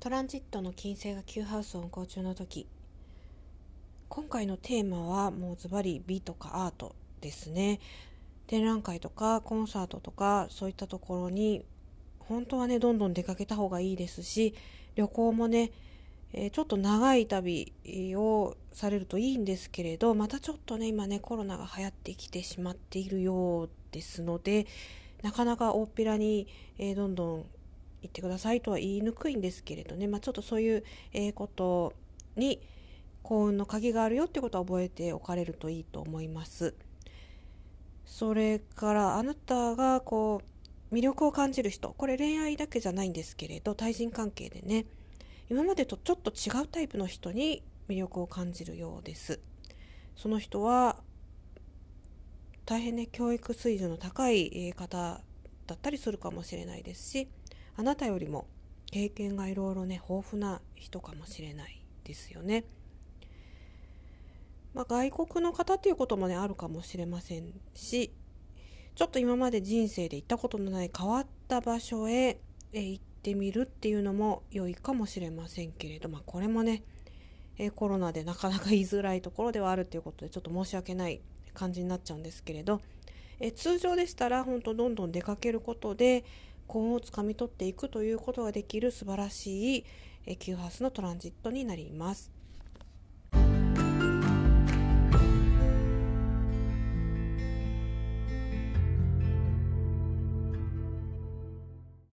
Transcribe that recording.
トランジットの金星が Q ハウスを運行中の時今回のテーマはもうズバリ美とかアートですね。展覧会とかコンサートとかそういったところに本当はねどんどん出かけた方がいいですし旅行もね、え、ちょっと長い旅をされるといいんですけれどまたちょっとね今ねコロナが流行ってきてしまっているようですのでなかなか大っぴらに、えー、どんどん行ってくださいとは言いにくいんですけれどね、まあ、ちょっとそういう、ことに幸運の鍵があるよってことは覚えておかれるといいと思います。それからあなたがこう魅力を感じる人。これ恋愛だけじゃないんですけれど対人関係でね。今までとちょっと違うタイプの人に魅力を感じるようです。その人は大変ね教育水準の高い方だったりするかもしれないですしあなたよりも経験がいろいろね豊富な人かもしれないですよね。まあ、外国の方っていうこともねあるかもしれませんしちょっと今まで人生で行ったことのない変わった場所へ行ってみるっていうのも良いかもしれませんけれど、まあ、これもねコロナでなかなか言いづらいところではあるということでちょっと申し訳ない感じになっちゃうんですけれど通常でしたら本当どんどん出かけることで幸運をつかみ取っていくということができる素晴らしい9ハウスのトランジットになります。